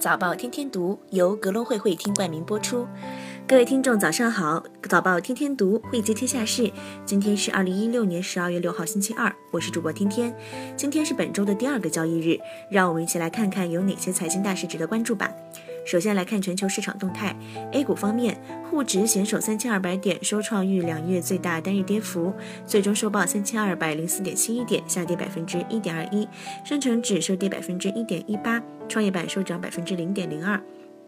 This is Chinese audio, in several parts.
早报天天读由格隆汇会听冠名播出。各位听众，早上好！早报天天读，汇集天下事。今天是二零一六年十二月六号，星期二。我是主播天天。今天是本周的第二个交易日，让我们一起来看看有哪些财经大事值得关注吧。首先来看全球市场动态。A 股方面，沪指险守三千二百点，收创逾两月最大单日跌幅，最终收报三千二百零四点七一点，下跌百分之一点二一。深成指收跌百分之一点一八，创业板收涨百分之零点零二。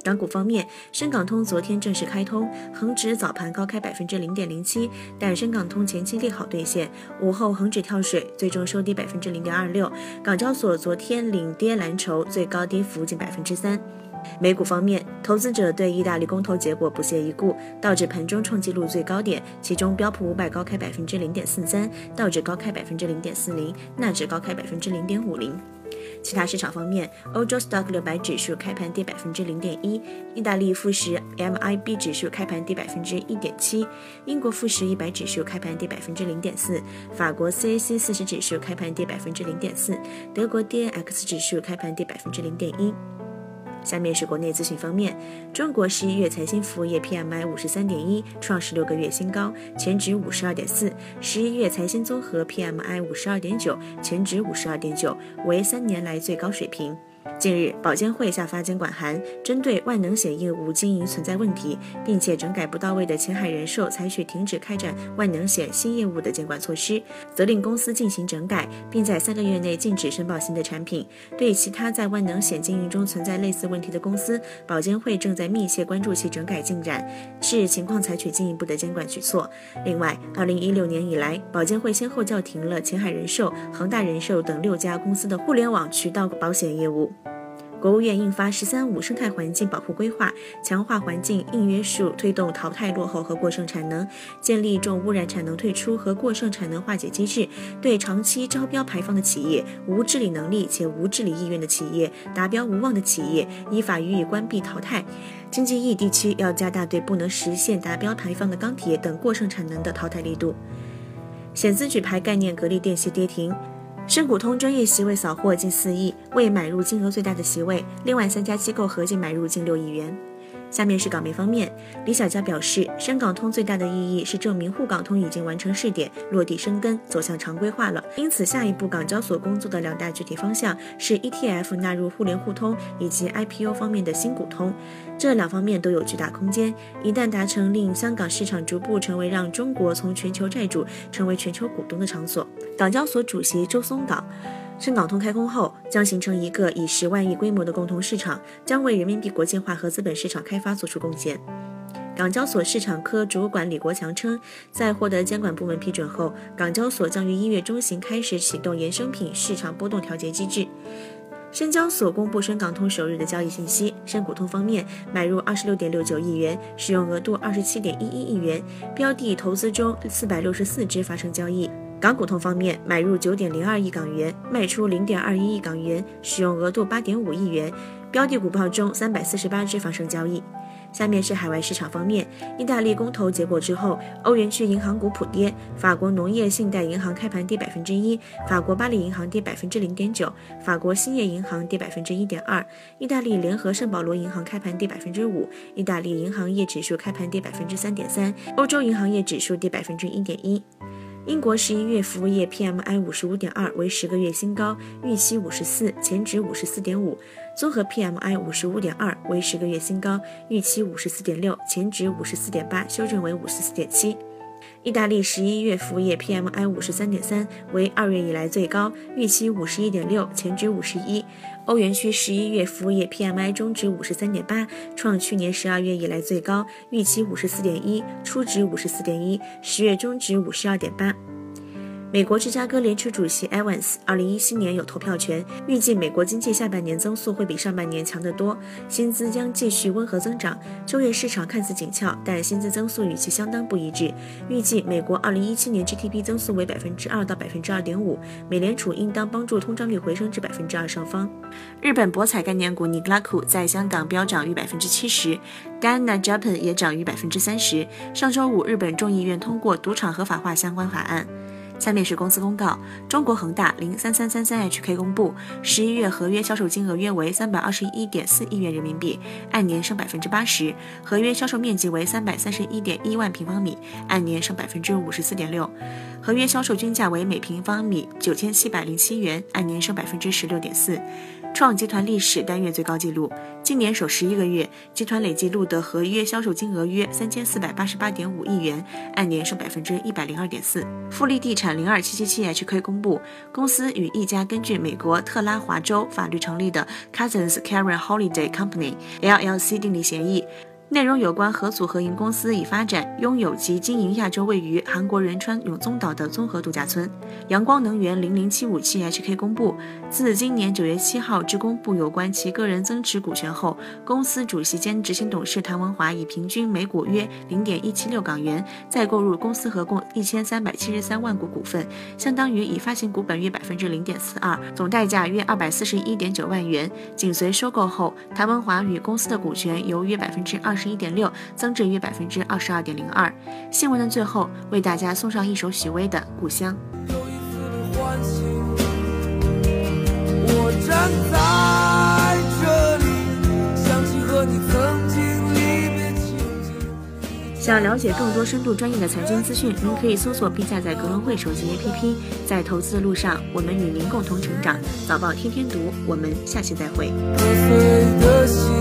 港股方面，深港通昨天正式开通，恒指早盘高开百分之零点零七，但深港通前期利好兑现，午后恒指跳水，最终收跌百分之零点二六。港交所昨天领跌蓝筹，最高跌幅近百分之三。美股方面，投资者对意大利公投结果不屑一顾，道指盘中创纪录最高点，其中标普五百高开百分之零点四三，道指高开百分之零点四零，纳指高开百分之零点五零。其他市场方面，欧洲 Stock 六百指数开盘跌百分之零点一，意大利富时 MIB 指数开盘跌百分之一点七，英国富时一百指数开盘跌百分之零点四，法国 CAC 四十指数开盘跌百分之零点四，德国 DAX 指数开盘跌百分之零点一。下面是国内资讯方面，中国十一月财新服务业 PMI 五十三点一，创十六个月新高，前值五十二点四；十一月财新综合 PMI 五十二点九，前值五十二点九，为三年来最高水平。近日，保监会下发监管函，针对万能险业务经营存在问题，并且整改不到位的前海人寿采取停止开展万能险新业务的监管措施，责令公司进行整改，并在三个月内禁止申报新的产品。对其他在万能险经营中存在类似问题的公司，保监会正在密切关注其整改进展，视情况采取进一步的监管举措。另外，二零一六年以来，保监会先后叫停了前海人寿、恒大人寿等六家公司的互联网渠道保险业务。国务院印发“十三五”生态环境保护规划，强化环境硬约束，推动淘汰落后和过剩产能，建立重污染产能退出和过剩产能化解机制。对长期招标排放的企业、无治理能力且无治理意愿的企业、达标无望的企业，依法予以关闭淘汰。经济异地区要加大对不能实现达标排放的钢铁等过剩产能的淘汰力度。险资举牌概念格力电器跌停。深股通专业席位扫货近四亿，未买入金额最大的席位。另外三家机构合计买入近六亿元。下面是港媒方面，李小加表示，深港通最大的意义是证明沪港通已经完成试点，落地生根，走向常规化了。因此，下一步港交所工作的两大具体方向是 ETF 纳入互联互通以及 IPO 方面的新股通，这两方面都有巨大空间。一旦达成，令香港市场逐步成为让中国从全球债主成为全球股东的场所。港交所主席周松岛。深港通开通后，将形成一个以十万亿规模的共同市场，将为人民币国际化和资本市场开发做出贡献。港交所市场科主管李国强称，在获得监管部门批准后，港交所将于一月中旬开始启动衍生品市场波动调节机制。深交所公布深港通首日的交易信息，深股通方面买入二十六点六九亿元，使用额度二十七点一一亿元，标的投资中四百六十四只发生交易。港股通方面，买入九点零二亿港元，卖出零点二一亿港元，使用额度八点五亿元。标的股票中三百四十八只发生交易。下面是海外市场方面，意大利公投结果之后，欧元区银行股普跌，法国农业信贷银行开盘跌百分之一，法国巴黎银行跌百分之零点九，法国兴业银行跌百分之一点二，意大利联合圣保罗银行开盘跌百分之五，意大利银行业指数开盘跌百分之三点三，欧洲银行业指数跌百分之一点一。英国十一月服务业 PMI 五十五点二为十个月新高，预期五十四，前值五十四点五。综合 PMI 五十五点二为十个月新高，预期五十四点六，前值五十四点八，修正为五十四点七。意大利十一月服务业 PMI 五十三点三为二月以来最高，预期五十一点六，前值五十一。欧元区十一月服务业 PMI 中值五十三点八，创去年十二月以来最高，预期五十四点一，初值五十四点一，十月中值五十二点八。美国芝加哥联储主席 Evans 二零一七年有投票权，预计美国经济下半年增速会比上半年强得多，薪资将继续温和增长。就业市场看似紧俏，但薪资增速与其相当不一致。预计美国二零一七年 GDP 增速为百分之二到百分之二点五，美联储应当帮助通胀率回升至百分之二上方。日本博彩概念股尼格拉库在香港飙涨逾百分之七十，Gana Japan 也涨逾百分之三十。上周五，日本众议院通过赌场合法化相关法案。下面是公司公告：中国恒大零三三三三 HK 公布，十一月合约销售金额约为三百二十一点四亿元人民币，按年升百分之八十；合约销售面积为三百三十一点一万平方米，按年升百分之五十四点六；合约销售均价为每平方米九千七百零七元，按年升百分之十六点四。创集团历史单月最高纪录。今年首十一个月，集团累计录得合约销售金额约三千四百八十八点五亿元，按年升百分之一百零二点四。富力地产零二七七七 HK 公布，公司与一家根据美国特拉华州法律成立的 Cousins Karen Holiday Company LLC 订立协议。内容有关合组合营公司已发展、拥有及经营亚洲位于韩国仁川永宗岛的综合度假村。阳光能源零零七五七 HK 公布，自今年九月七号至公布有关其个人增持股权后，公司主席兼执行董事谭文华以平均每股约零点一七六港元再购入公司合共一千三百七十三万股股份，相当于已发行股本约百分之零点四二，总代价约二百四十一点九万元。紧随收购后，谭文华与公司的股权由约百分之二十。十一点六增至约百分之二十二点零二。新闻的最后，为大家送上一首许巍的《故乡》。想了解更多深度专业的财经资讯，您可以搜索并下载格隆汇手机 APP。在投资的路上，我们与您共同成长。早报天天读，我们下期再会。的心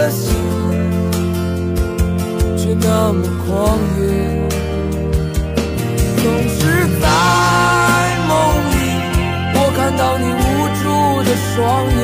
的心却那么狂野，总是在梦里，我看到你无助的双眼。